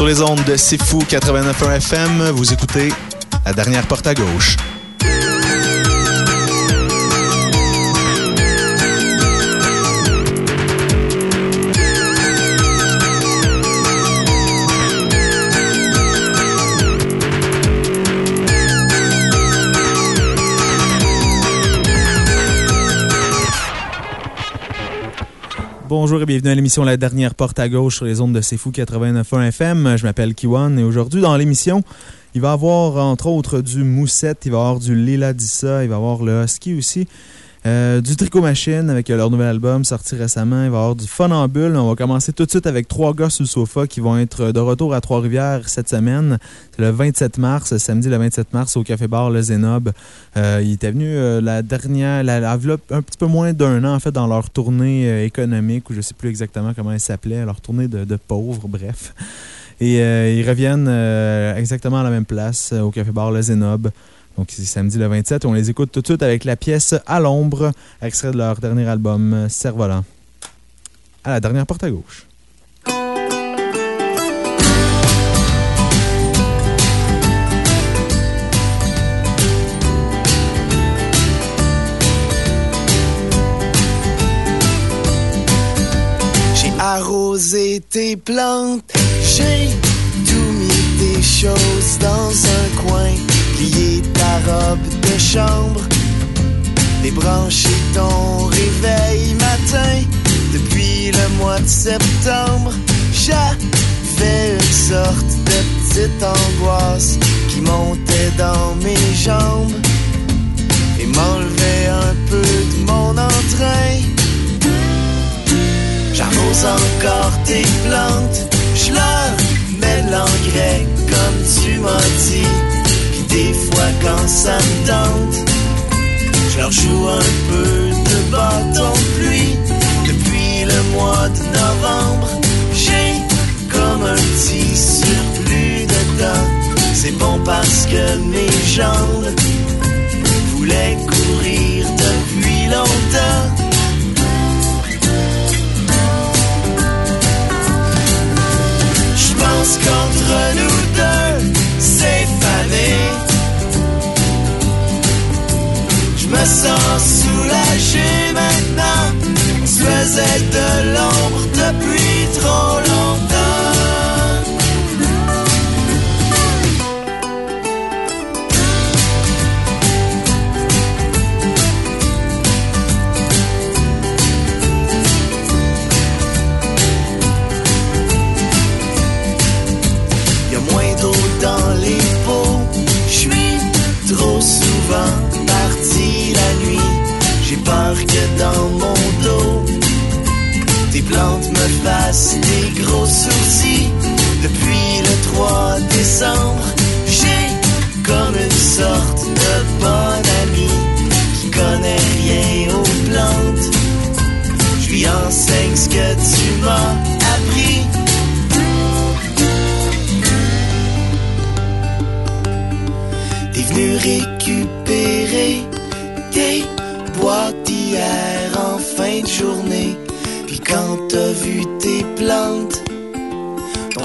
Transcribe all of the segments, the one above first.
Sur les ondes de C'est Fou 89.1 FM, vous écoutez La dernière porte à gauche. Bonjour et bienvenue à l'émission La dernière porte à gauche sur les ondes de C'est Fou 89.1 FM. Je m'appelle Kiwan et aujourd'hui dans l'émission, il va y avoir entre autres du Moussette, il va y avoir du Lila Dissa, il va y avoir le Husky aussi. Euh, du Tricot Machine avec leur nouvel album sorti récemment. Il va y avoir du Fun. On va commencer tout de suite avec trois gars sur le sofa qui vont être de retour à Trois-Rivières cette semaine. C'est le 27 mars, samedi le 27 mars au Café Bar Le Zénob. Euh, il était venu euh, la dernière, la, la, un petit peu moins d'un an en fait dans leur tournée économique ou je ne sais plus exactement comment elle s'appelait, leur tournée de, de pauvres, bref. Et ils reviennent exactement à la même place au Café Bar Le Zénob. Donc, c'est samedi le 27. On les écoute tout de suite avec la pièce À l'ombre, extrait de leur dernier album, Cerf-Volant. À la dernière porte à gauche. Arrosé tes plantes, j'ai tout mis tes choses dans un coin plier ta robe de chambre, débrancher ton réveil matin. Depuis le mois de septembre, j'avais une sorte de petite angoisse qui montait dans mes jambes et m'enlevait un peu de mon entrain. J'arrose encore tes plantes, je leur mets l'engrais comme tu m'as dit des fois quand ça me tente, je leur joue un peu de bâton pluie. Depuis le mois de novembre, j'ai comme un petit surplus de temps. C'est bon parce que mes jambes voulaient courir depuis longtemps. Je pense qu'entre nous deux, me sens soulagé maintenant. On se faisait de l'ombre depuis trop longtemps. Que dans mon dos, tes plantes me fassent des gros soucis. Depuis le 3 décembre, j'ai comme une sorte de bon ami qui connaît rien aux plantes. Je lui enseigne ce que tu m'as appris. T'es venu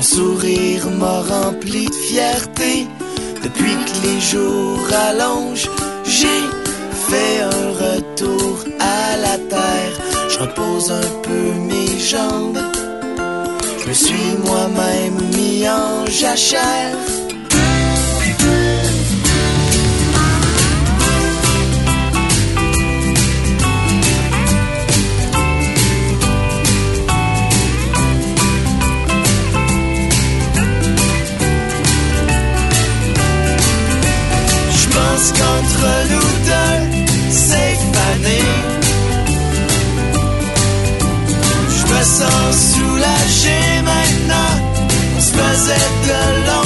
sourire m'a rempli de fierté. Depuis que les jours allongent, j'ai fait un retour à la terre. Je repose un peu mes jambes. Je me suis moi-même mis en jachère. Qu'entre nous deux, c'est fané. Je me sens soulagé maintenant. On se faisait de l'ombre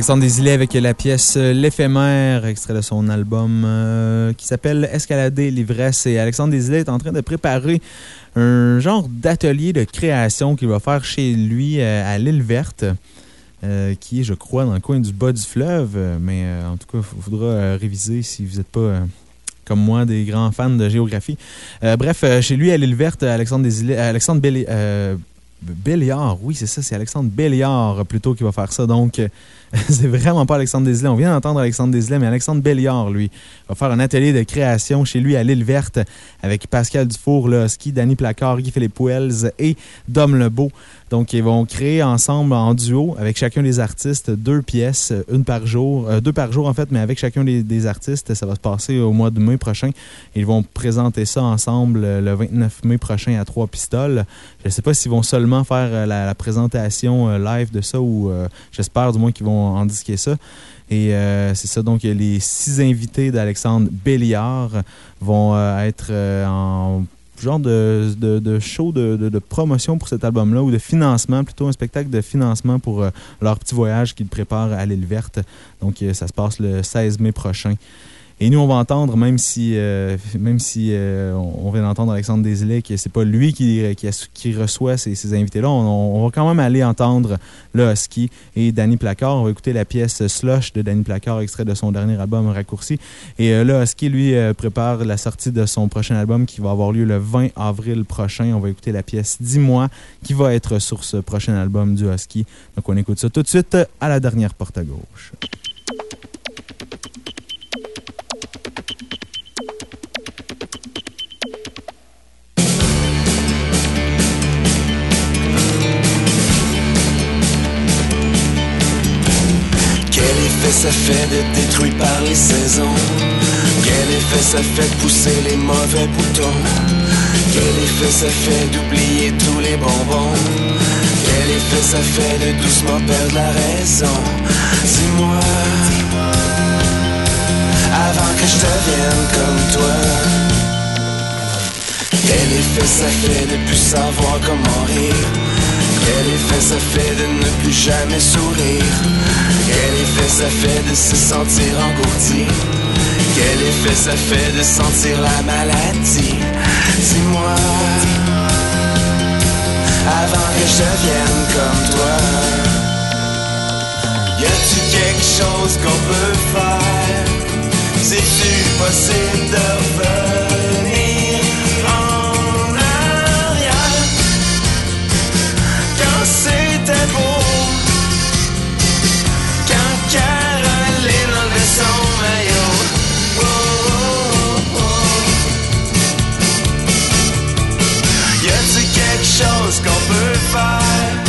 Alexandre Desilets avec la pièce euh, L'éphémère, extrait de son album euh, qui s'appelle Escalader l'ivresse. Et Alexandre Desilets est en train de préparer un genre d'atelier de création qu'il va faire chez lui euh, à l'île verte. qui est, je crois, dans le coin du bas du fleuve. Mais en tout cas, il faudra réviser si vous n'êtes pas, comme moi, des grands fans de géographie. Bref, chez lui, à l'île verte, Alexandre, Desilets, Alexandre euh, Béliard, oui, c'est ça, c'est Alexandre Béliard plutôt qui va faire ça. Donc, euh, c'est vraiment pas Alexandre Desilets. On vient d'entendre Alexandre Desilets, mais Alexandre Béliard, lui, va faire un atelier de création chez lui à l'île verte avec Pascal Dufour, Ski, Danny Placard, Guy-Philippe Wells et Dom Lebeau. Donc, ils vont créer ensemble en duo avec chacun des artistes deux pièces, une par jour, euh, deux par jour en fait, mais avec chacun des, artistes. Ça va se passer au mois de mai prochain. Ils vont présenter ça ensemble euh, le 29 mai prochain à Trois Pistoles. Je ne sais pas s'ils vont seulement faire euh, la, présentation euh, live de ça ou euh, j'espère du moins qu'ils vont en disquer ça. Et euh, c'est ça, donc les six invités d'Alexandre Béliard vont euh, être euh, en genre de, show de, de- de promotion pour cet album-là, ou de financement, plutôt un spectacle de financement pour euh, leur petit voyage qu'ils préparent à l'île verte. Donc, euh, ça se passe le 16 mai prochain. Et nous, on va entendre, même si, euh, même si euh, on vient d'entendre Alexandre Desilets, que c'est pas lui qui, qui, qui reçoit ces, ces invités-là, on, va quand même aller entendre le Husky et Danny Placard. On va écouter la pièce Slush de Danny Placard, extrait de son dernier album Raccourci. Et euh, le Husky, lui, euh, prépare la sortie de son prochain album qui va avoir lieu le 20 avril prochain. On va écouter la pièce Dis-moi qui va être sur ce prochain album du Husky. Donc, on écoute ça tout de suite à la dernière porte à gauche. Effet ça fait d'être détruit par les saisons. Quel effet ça fait de pousser les mauvais boutons? Quel effet ça fait d'oublier tous les bonbons? Quel effet ça fait de doucement perdre la raison? Dis-moi Avant que je devienne comme toi. Quel effet ça fait de plus savoir comment rire? Quel effet ça fait de ne plus jamais sourire? Quel effet ça fait de se sentir engourdi? Quel effet ça fait de sentir la maladie? Dis-moi Avant que je devienne comme toi Y a-tu quelque chose qu'on peut faire? C'est-tu possible de revenir quelque chose qu'on peut faire.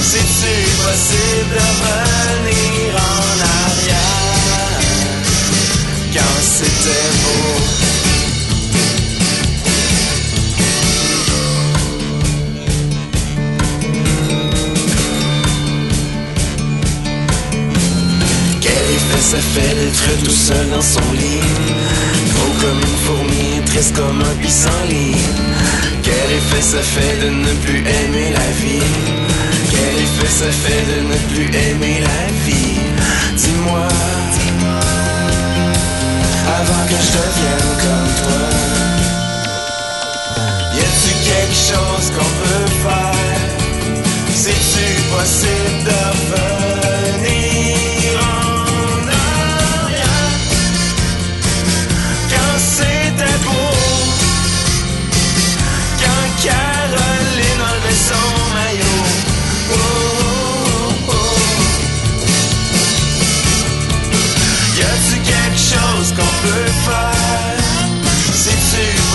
C'est-tu possible de revenir en arrière. Quand c'était beau. Quel effet ça fait d'être tout seul dans son lit. Gros comme une fourmi, triste comme un pissenlit Quel effet ça fait de ne plus aimer la vie? Quel effet ça fait de ne plus aimer la vie? Dis-moi. Avant que je devienne comme toi. Y a-tu quelque chose qu'on peut faire? C'est-tu possible de revenir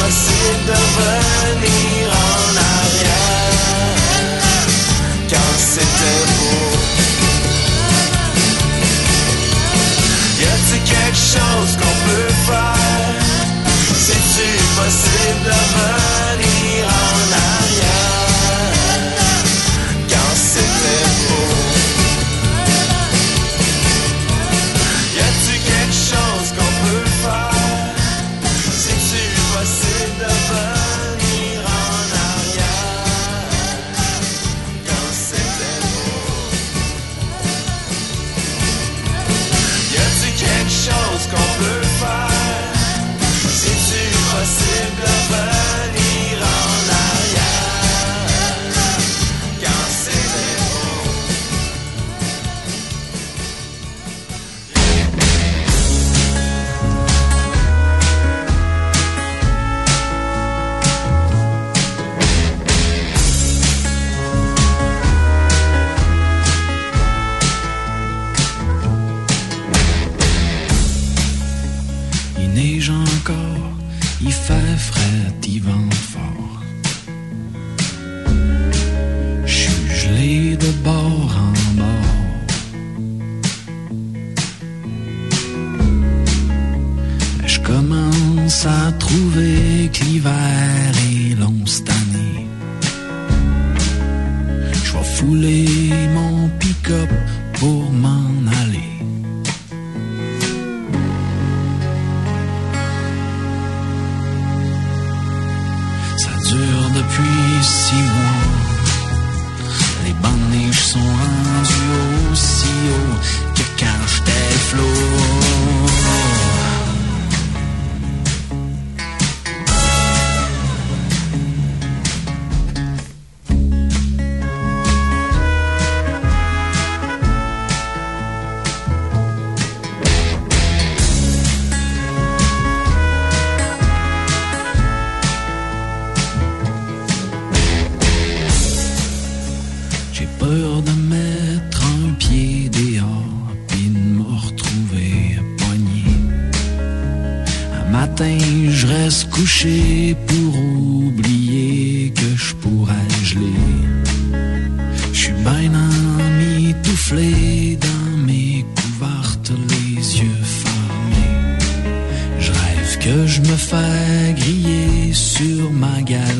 C'est-tu possible de revenir en arrière Quand c'était beau. Y a-t-il quelque chose qu'on peut faire? C'est-tu possible de revenir que je me fais griller sur ma galerie,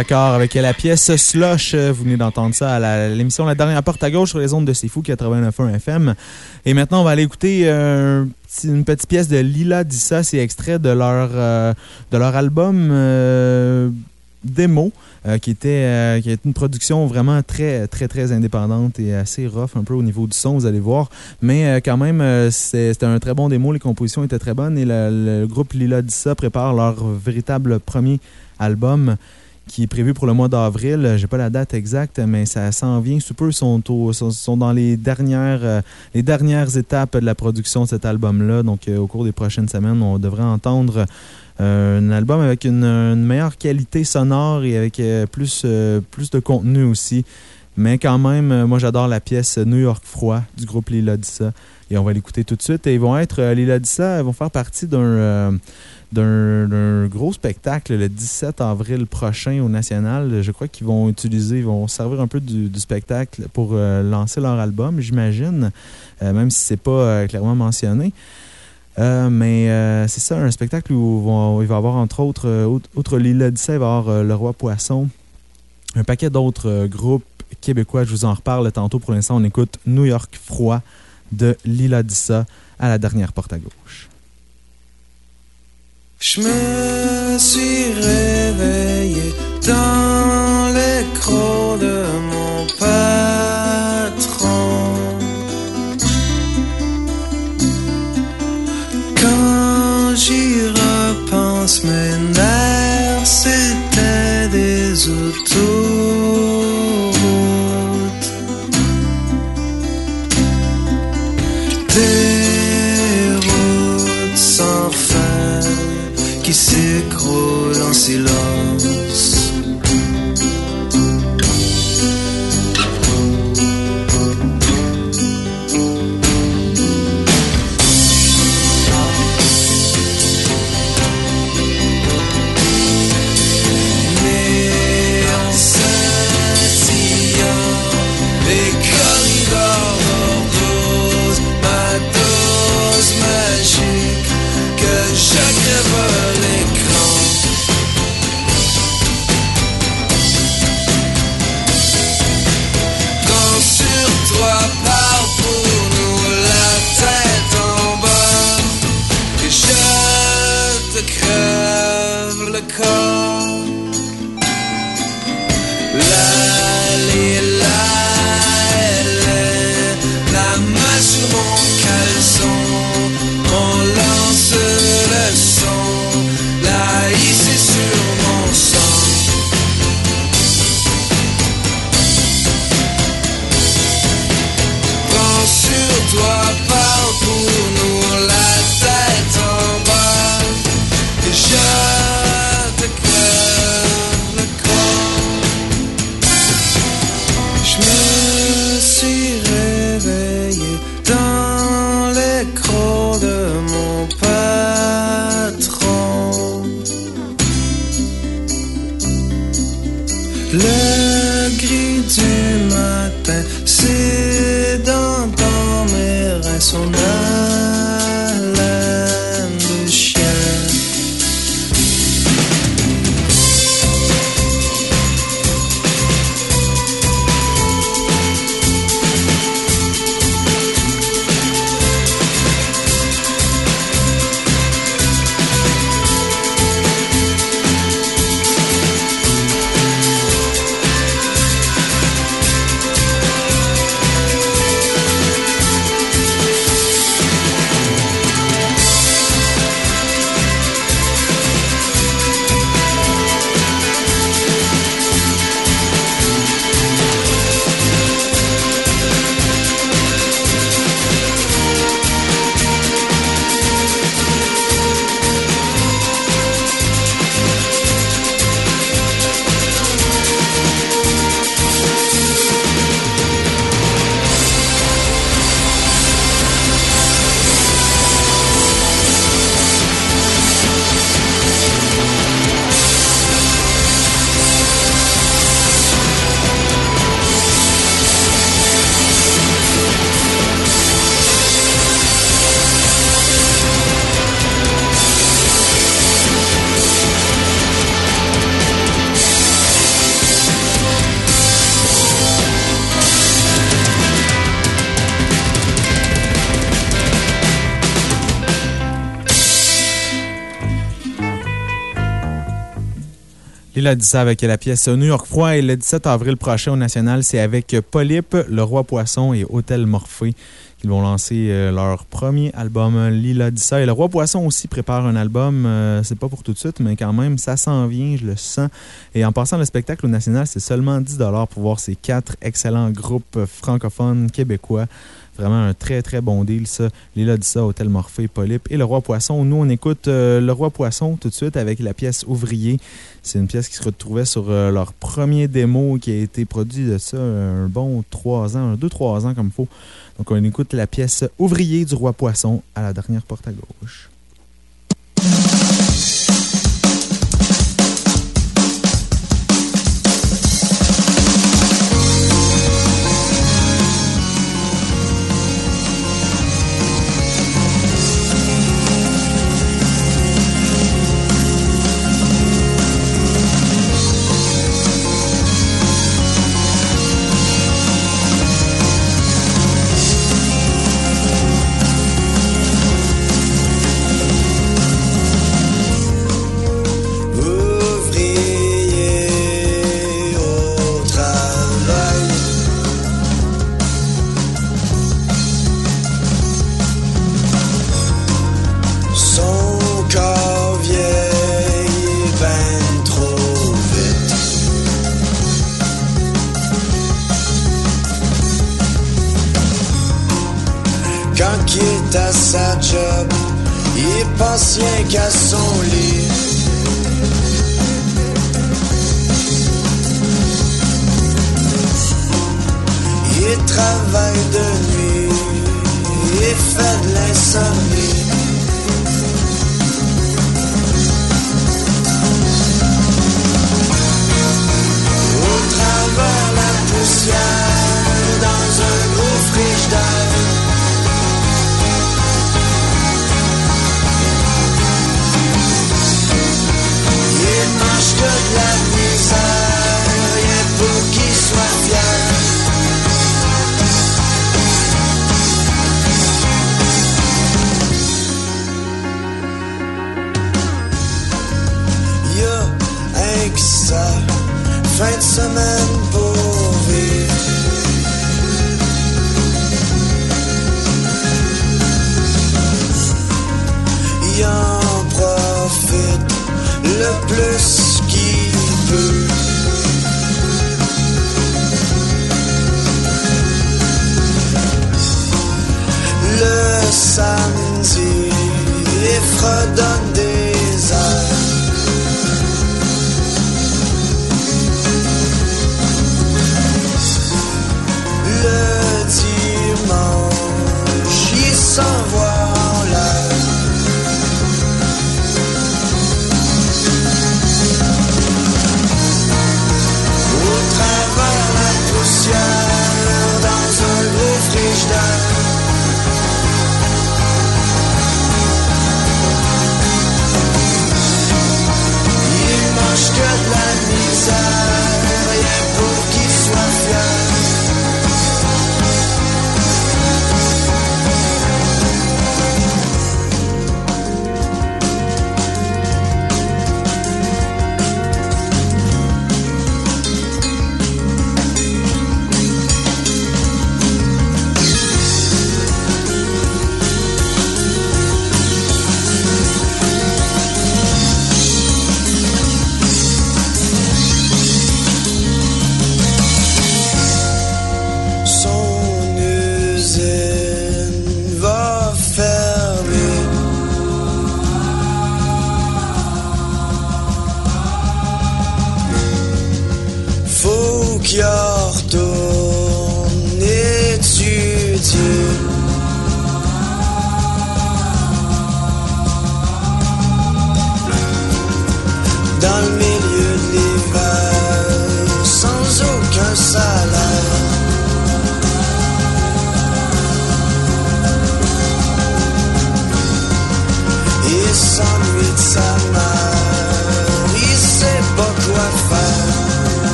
20. Danny Placard avec la pièce Slush. Vous venez d'entendre ça à la- l'émission La dernière porte à gauche sur les ondes de C'est Fou 89.1 FM. Et maintenant, on va aller écouter une petite pièce de Lila Dissa. C'est extrait de leur, euh, de leur album euh, démo. euh, qui, était, euh, qui une production vraiment très, très, très indépendante et assez rough un peu au niveau du son, vous allez voir. Mais quand même, c'était un très bon démo. Les compositions étaient très bonnes et le groupe Lila Dissa prépare leur véritable premier album qui est prévu pour le mois d'avril. J'ai pas la date exacte, mais ça s'en vient sous peu. Ils sont, dans les dernières, euh, les dernières étapes de la production de cet album-là. Donc, euh, au cours des prochaines semaines, on devrait entendre euh, un album avec une, meilleure qualité sonore et avec euh, plus, euh, plus de contenu aussi. Mais quand même, euh, moi j'adore la pièce New York Froid du groupe Lila Dissa. Et on va l'écouter tout de suite. Et ils vont être, euh, Lila Dissa, ils vont faire partie d'un euh, d'un gros spectacle le 17 avril prochain au National. Je crois qu'ils vont utiliser, ils vont servir un peu du, spectacle pour euh, lancer leur album, j'imagine, euh, même si c'est pas euh, clairement mentionné. Mais c'est ça, un spectacle où vont- il va y avoir entre autres, outre- Lila Dissa, il va y avoir Le Roi Poisson, un paquet d'autres groupes québécois. Je vous en reparle tantôt. Pour l'instant, on écoute New York Froid de Lila Dissa à la dernière porte à gauche. Je me suis réveillé dans les crocs de mon patron. Il a dit ça avec la pièce New York Froid. Et le 17 avril prochain au National, c'est avec Polype, Le Roi Poisson et Hôtel Morphée qu'ils vont lancer euh, leur premier album, Lila dit ça. Et Le Roi Poisson aussi prépare un album. euh, c'est pas pour tout de suite, mais quand même, ça s'en vient, je le sens. Et en passant le spectacle au National, c'est seulement 10 pour voir ces quatre excellents groupes francophones québécois. Vraiment un très, très bon deal, ça. Lila dit ça, Hôtel Morphée, Polype et Le Roi Poisson. Nous, on écoute euh, Le Roi Poisson tout de suite avec la pièce Ouvrier. C'est une pièce qui se retrouvait sur leur premier démo qui a été produit de ça un bon 3 ans, 2-3 ans comme il faut. Donc, on écoute la pièce Ouvrier du Roi Poisson à la dernière porte à gauche.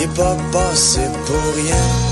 Il est pas passé pour rien.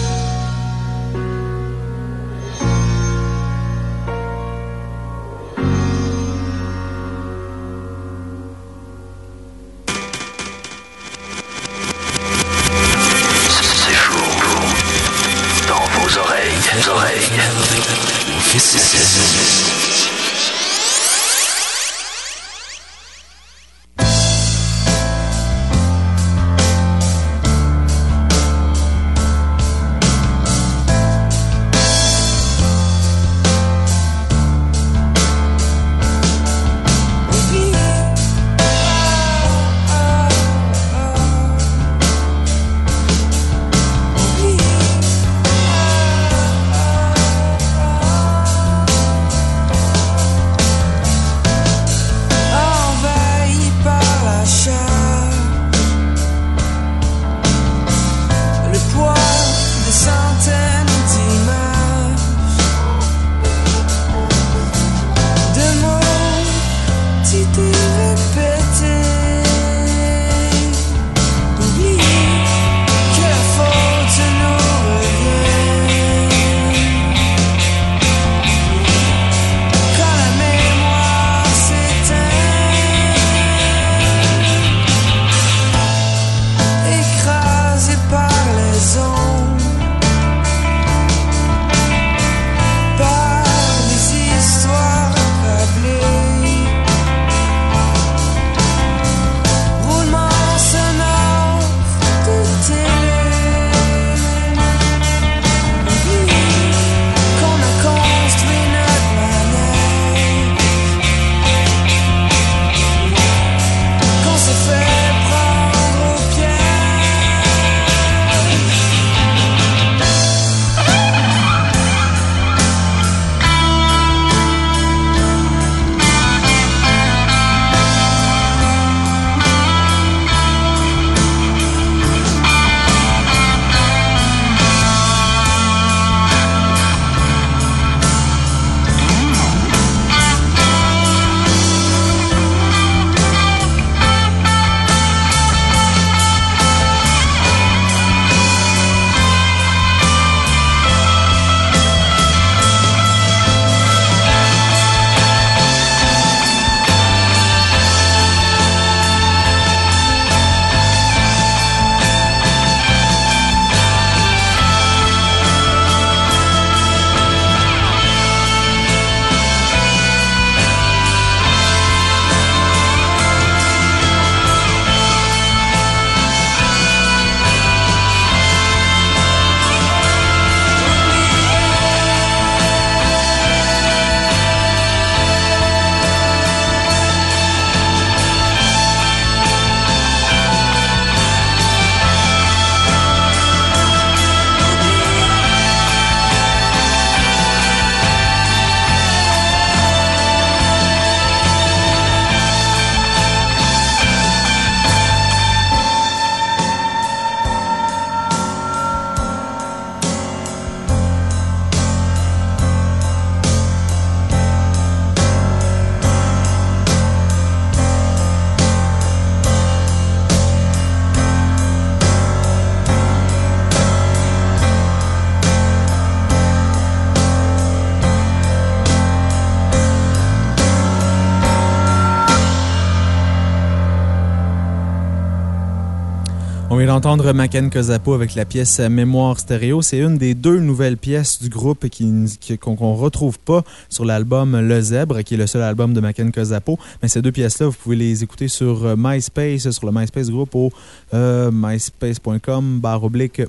D'entendre Maken Kozapo avec la pièce Mémoire stéréo. C'est une des deux nouvelles pièces du groupe qui- qui- qu'on ne retrouve pas sur l'album Le Zèbre, qui est le seul album de Maken Kozapo. Mais ces deux pièces-là, vous pouvez les écouter sur euh, MySpace, sur le MySpace groupe au euh, myspace.com barre oblique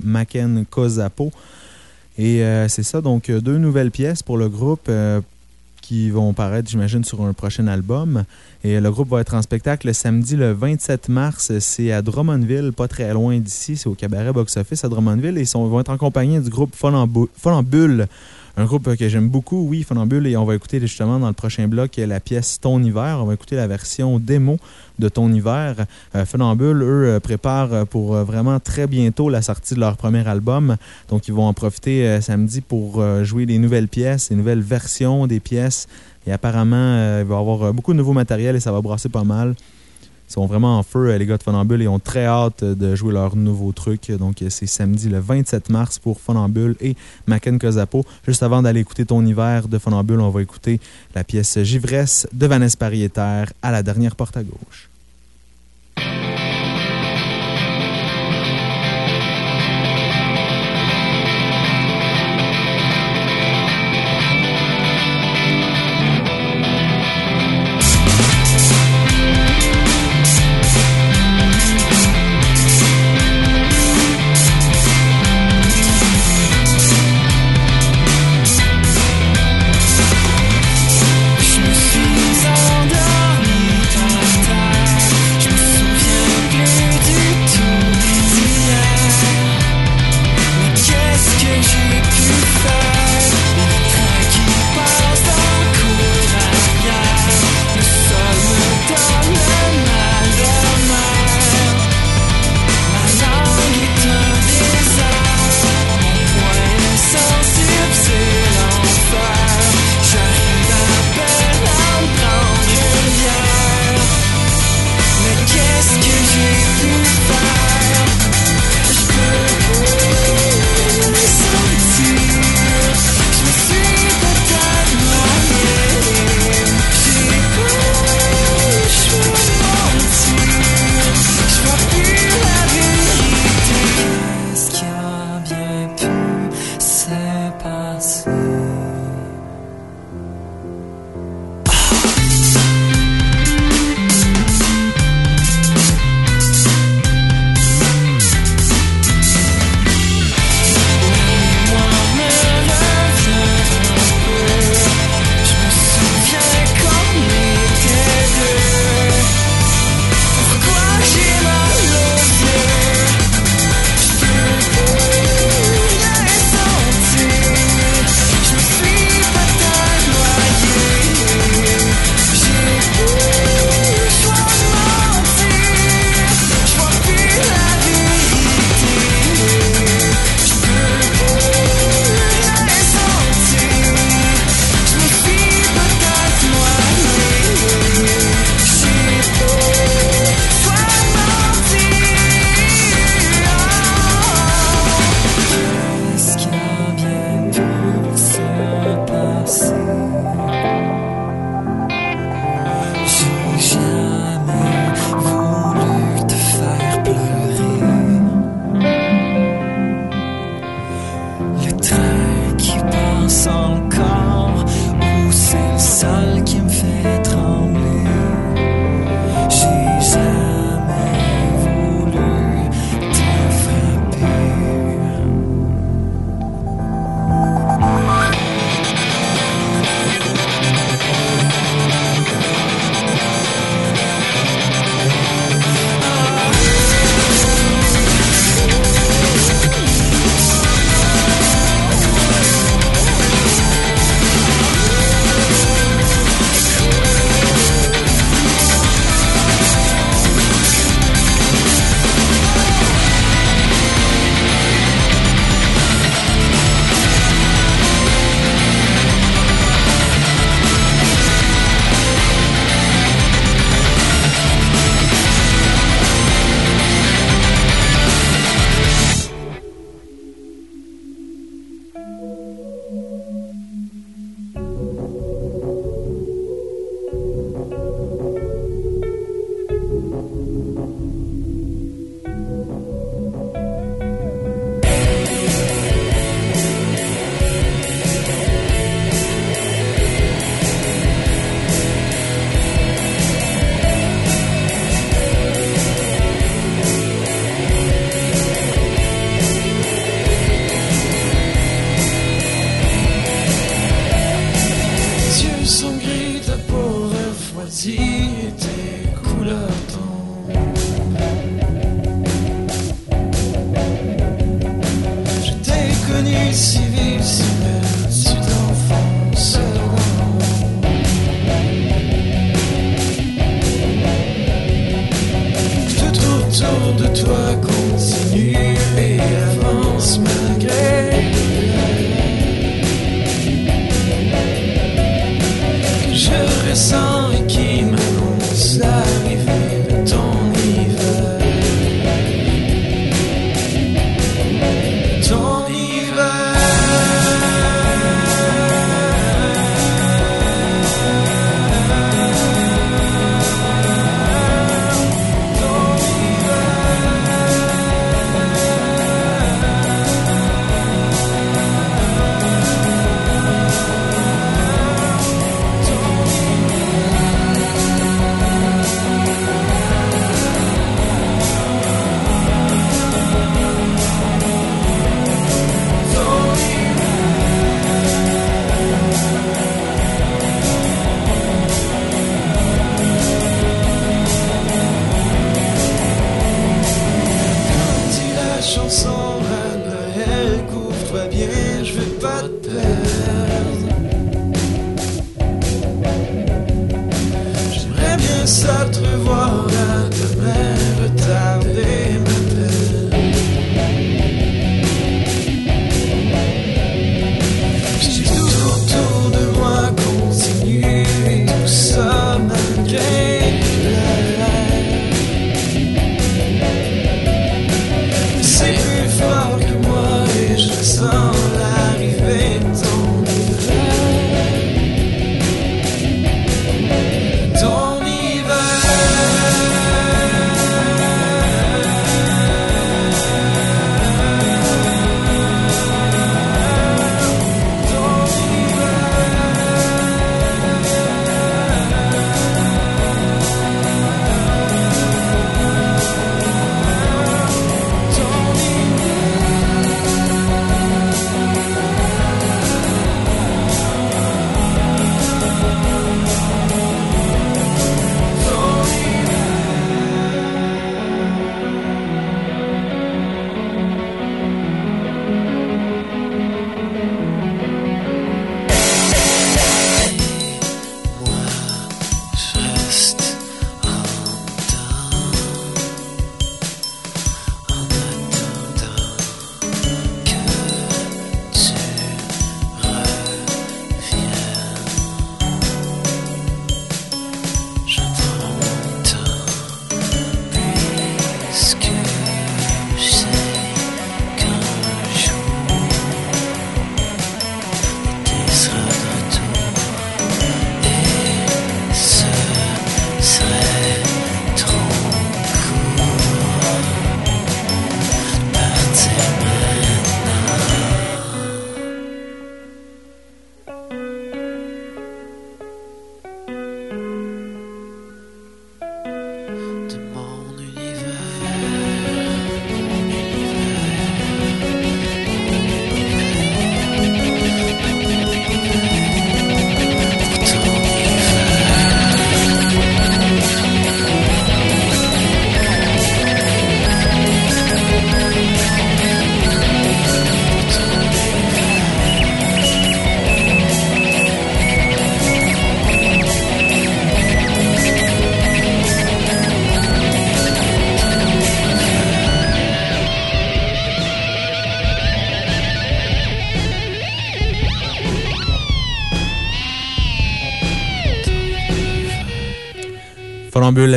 Kozapo. Et euh, c'est ça, donc deux nouvelles pièces pour le groupe qui vont paraître, j'imagine, sur un prochain album. Et le groupe va être en spectacle le samedi le 27 mars. C'est à Drummondville, pas très loin d'ici. C'est au cabaret Box Office à Drummondville. Et ils vont être en compagnie du groupe Funambule. Un groupe que j'aime beaucoup, oui, Funambule. Et on va écouter justement dans le prochain bloc la pièce Ton hiver. On va écouter la version démo de Ton hiver. Euh, Funambule, eux, euh, préparent pour euh, vraiment très bientôt la sortie de leur premier album. Donc, ils vont en profiter euh, samedi pour jouer des nouvelles pièces, des nouvelles versions des pièces. Et apparemment, il va y avoir beaucoup de nouveaux matériels et ça va brasser pas mal sont vraiment en feu, euh, les gars de Funambule, et ont très hâte euh, de jouer leur nouveau truc. Donc, euh, c'est samedi le 27 mars pour Funambule et Macken Juste avant d'aller écouter Ton hiver de Funambule, on va écouter la pièce Givresse de Vanessa Pariétaire à la dernière porte à gauche.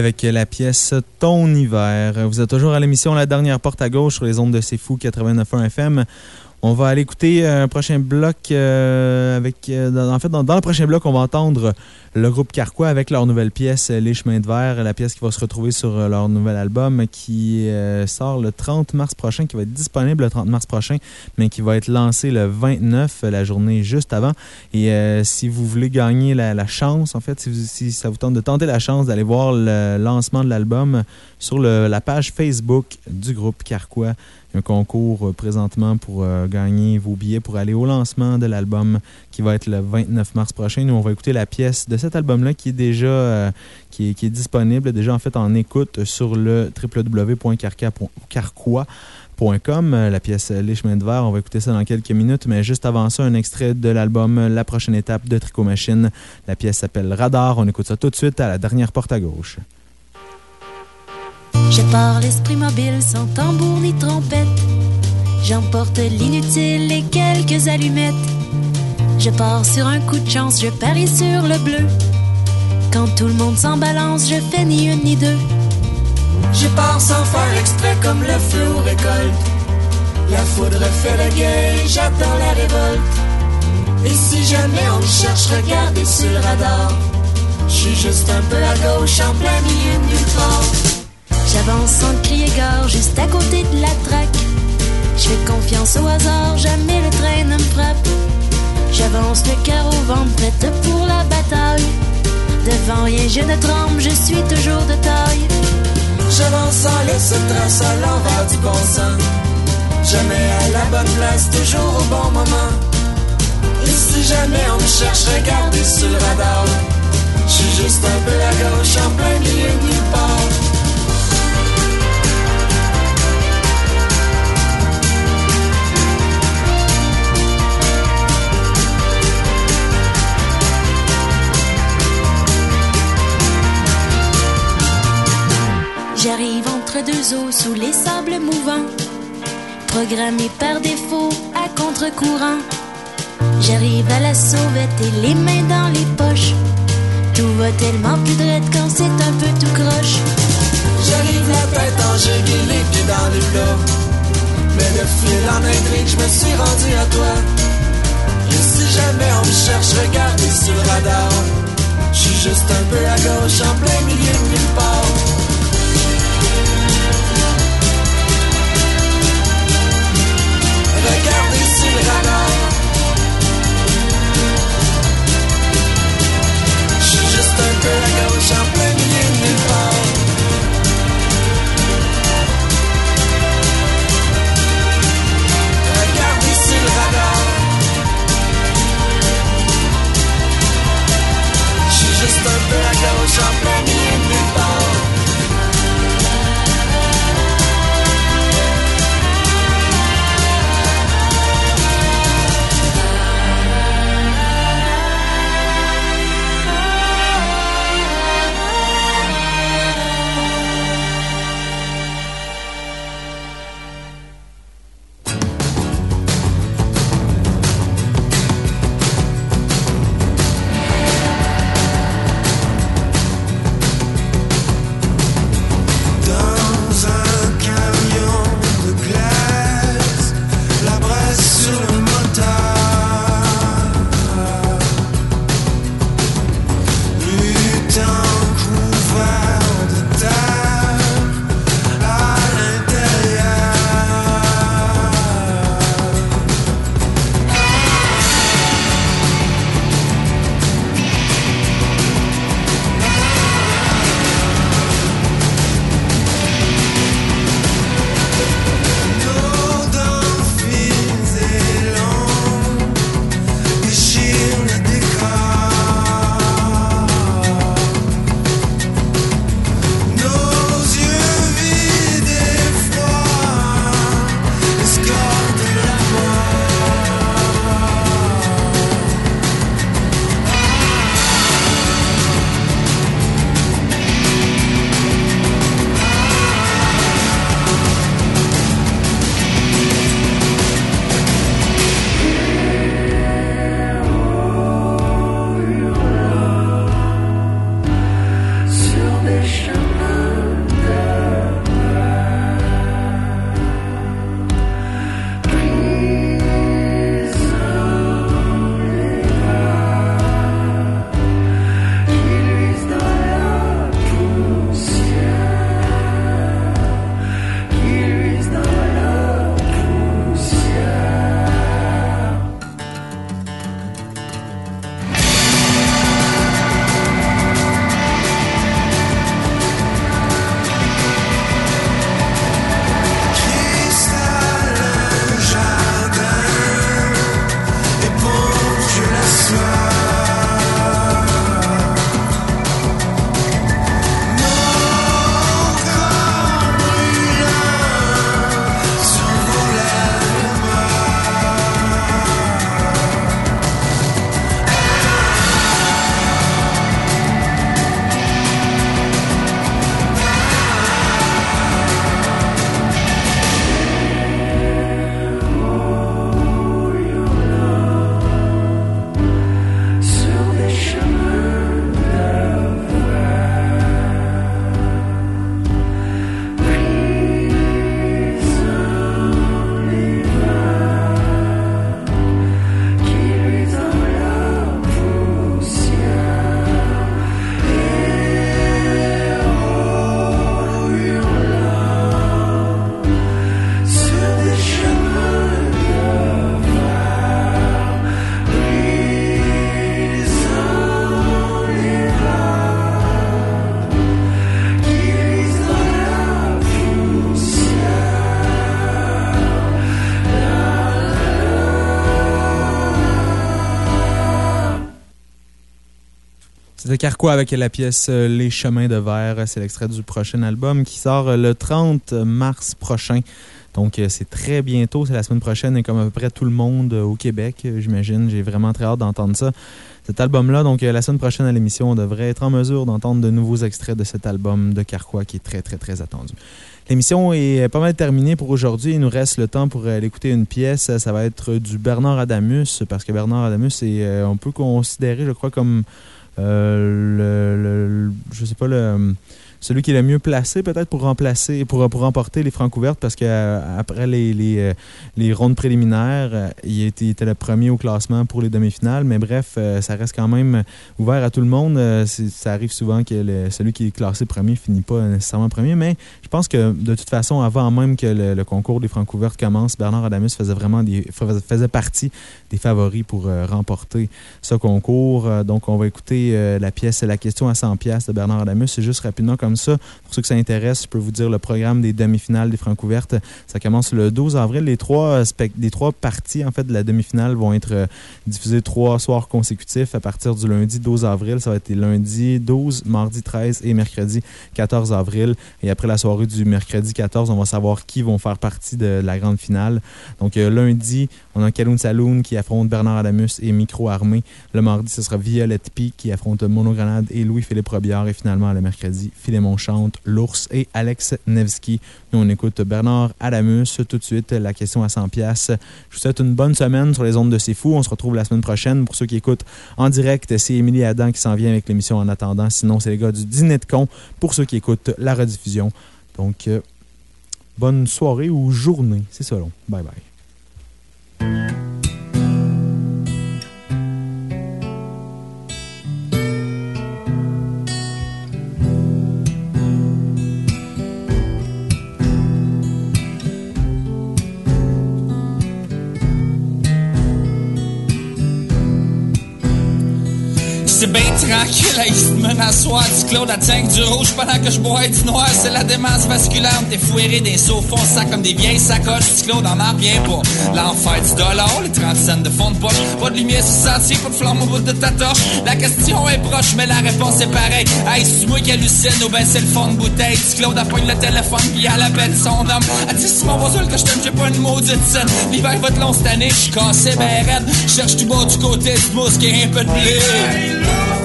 Avec la pièce Ton hiver. Vous êtes toujours à l'émission La dernière porte à gauche sur les ondes de C'est Fou 89.1 FM. On va aller écouter un prochain bloc euh, avec. euh, dans- en fait, dans, le prochain bloc, on va entendre le groupe Carquois avec leur nouvelle pièce Les chemins de verre, la pièce qui va se retrouver sur euh, leur nouvel album qui euh, sort le 30 mars prochain, qui va être disponible le 30 mars prochain, mais qui va être lancé le 29, la journée juste avant. Et euh, si vous voulez gagner la, chance, en fait, si, vous- ça vous tente de tenter la chance d'aller voir le lancement de l'album sur la page Facebook du groupe Carquois, un concours euh, présentement pour euh, gagner vos billets pour aller au lancement de l'album qui va être le 29 mars prochain. Nous, on va écouter la pièce de cet album-là qui est déjà euh, qui, est, disponible, déjà en fait en écoute sur le www.carquois.com. La pièce Les chemins de verre, on va écouter ça dans quelques minutes, mais juste avant ça, un extrait de l'album La prochaine étape de Tricot Machine. La pièce s'appelle Radar. On écoute ça tout de suite à la dernière porte à gauche. Je pars l'esprit mobile sans tambour ni trompette. J'emporte l'inutile et quelques allumettes. Je pars sur un coup de chance, je parie sur le bleu. Quand tout le monde s'en balance, je fais ni une ni deux. Je pars sans faire exprès comme le feu aux récoltes. La foudre fait le guet, j'attends la révolte. Et si jamais on me cherche, regardez sur le radar. Je suis juste un peu à gauche, en plein milieu nulle part. J'avance sans crier gare, juste à côté de la traque. Je fais confiance au hasard, jamais le train ne me frappe. J'avance le cœur au ventre, prête pour la bataille. Devant rien, je ne tremble, je suis toujours de taille. J'avance sans laisser trace à l'envers du bon sens. Jamais à la bonne place, toujours au bon moment. Et si jamais on me cherche, regardez sur le radar. Je suis juste un peu à gauche, en plein milieu de nulle part. Sous les sables mouvants. Programmé par défaut à contre-courant. J'arrive à la sauvette et les mains dans les poches. Tout va tellement plus drette quand c'est un peu tout croche. J'arrive la tête en et les pieds dans les plats. Mais de fil en intrigue, je me suis rendu à toi. Et si jamais on me cherche, regardez sur le radar. Je suis juste un peu à gauche, en plein milieu C'était Carquois avec la pièce euh, Les Chemins de Verre. C'est l'extrait du prochain album qui sort euh, le 30 mars prochain. Donc, euh, c'est très bientôt. C'est la semaine prochaine et comme à peu près tout le monde au Québec, j'imagine. J'ai vraiment très hâte d'entendre ça. Cet album-là, donc la semaine prochaine à l'émission, on devrait être en mesure d'entendre de nouveaux extraits de cet album de Carquois qui est très, très, très attendu. L'émission est pas mal terminée pour aujourd'hui. Il nous reste le temps pour aller écouter une pièce. Ça va être du Bernard Adamus, parce que Bernard Adamus est, on peut considérer, je crois, comme le, le- le- je sais pas, le, celui qui est le mieux placé peut-être pour remplacer, pour, pour remporter les francs ouvertes parce qu'après les, les, euh, les rondes préliminaires, euh, il était, était le premier au classement pour les demi-finales. Mais bref, euh, ça reste quand même ouvert à tout le monde. Euh, Ça arrive souvent que celui qui est classé premier finit pas nécessairement premier. Mais je pense que de toute façon, avant même que le, concours des francs ouvertes commence, Bernard Adamus faisait vraiment des, faisait partie des favoris pour euh, remporter ce concours. Euh, donc, on va écouter euh, la pièce La question à 100 pièces de Bernard Adamus. C'est juste rapidement ça. Pour ceux que ça intéresse, je peux vous dire le programme des demi-finales des Francs ouvertes. Ça commence le 12 avril. Les trois, euh, les trois parties en fait, de la demi-finale vont être euh, diffusées trois soirs consécutifs à partir du lundi 12 avril. Ça va être les lundi 12, mardi 13 et mercredi 14 avril. Et après la soirée du mercredi 14, on va savoir qui vont faire partie de la grande finale. Donc, euh, lundi, on a Kaloun Saloon qui affronte Bernard Adamus et Micro Armé. Le mardi, ce sera Violette P qui affronte Monogranade et Louis-Philippe Robillard. Et finalement, le mercredi, Philémon Chante, L'Ours et Alex Nevsky. Nous, on écoute Bernard Adamus. Tout de suite, la question à 100 pièces. Je vous souhaite une bonne semaine sur les ondes de C'est Fou. On se retrouve la semaine prochaine. Pour ceux qui écoutent en direct, c'est Émilie Adam qui s'en vient avec l'émission en attendant. Sinon, c'est les gars du Dîner de con pour ceux qui écoutent la rediffusion. Donc, euh, bonne soirée ou journée. C'est ça, long. Bye bye. Tranquille, là, il se à soir du Claude à du rouge pendant que je bois du noir. C'est la démence vasculaire, t'es fouéré des sauts ça comme des vieilles sacoches. Du Claude en marre bien pas. L'enfer du dollar, les 30 cents de fond de poche. Pas de lumière sur sentier, pas de flamme au bout de ta torche. La question est proche, mais la réponse est pareille. Hey, c'est moi qui hallucine ou ben c'est le fond de bouteille. Du Claude appogne le téléphone puis elle appelle son homme. Elle dit c'est mon voisin que je t'aime, j'ai pas une maudite scène. L'hiver va être long cette année, je suis cassé ben raide. Cherche tout bas du côté du mousse qui est un peu de blé.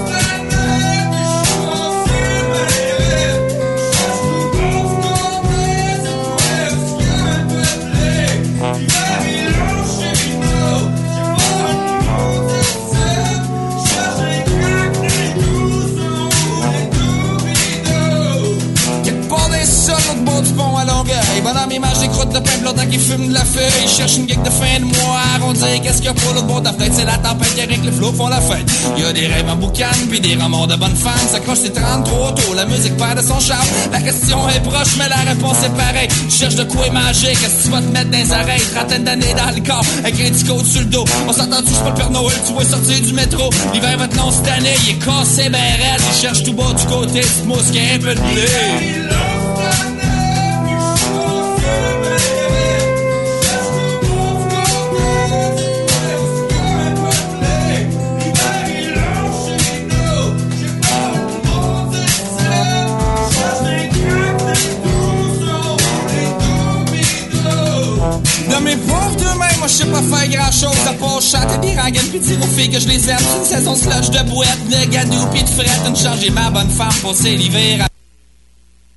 De pain blondin qui fume de la feuille. Il cherche une geek de fin de mois. Arrondir, qu'est-ce qu'il y a pour l'autre bord de la fenêtre? C'est la tempête qui avec les flots font la fête. Y a des rêves en boucan, puis des romans de bonnes femmes. Ça croche, c'est 33 tôt. La musique perd de son charme. La question est proche, mais la réponse est pareille. Tu cherches de quoi manger, qu'est-ce que tu vas te mettre dans les oreilles? Trentaine d'années dans le corps, avec un petit sur le dos. On s'entend tous pas le Père Noël, tu vas sortir du métro. L'hiver va te long cette année, il est cassé, ben raide. Il cherche tout bas du côté, qui a un peu de blé. Je sais pas faire grand chose à part chanter des rengaines pis dire aux filles que je les aime. Une saison slush de boîte, de gadou pis de frette, une changer ma bonne femme pour l'hiver.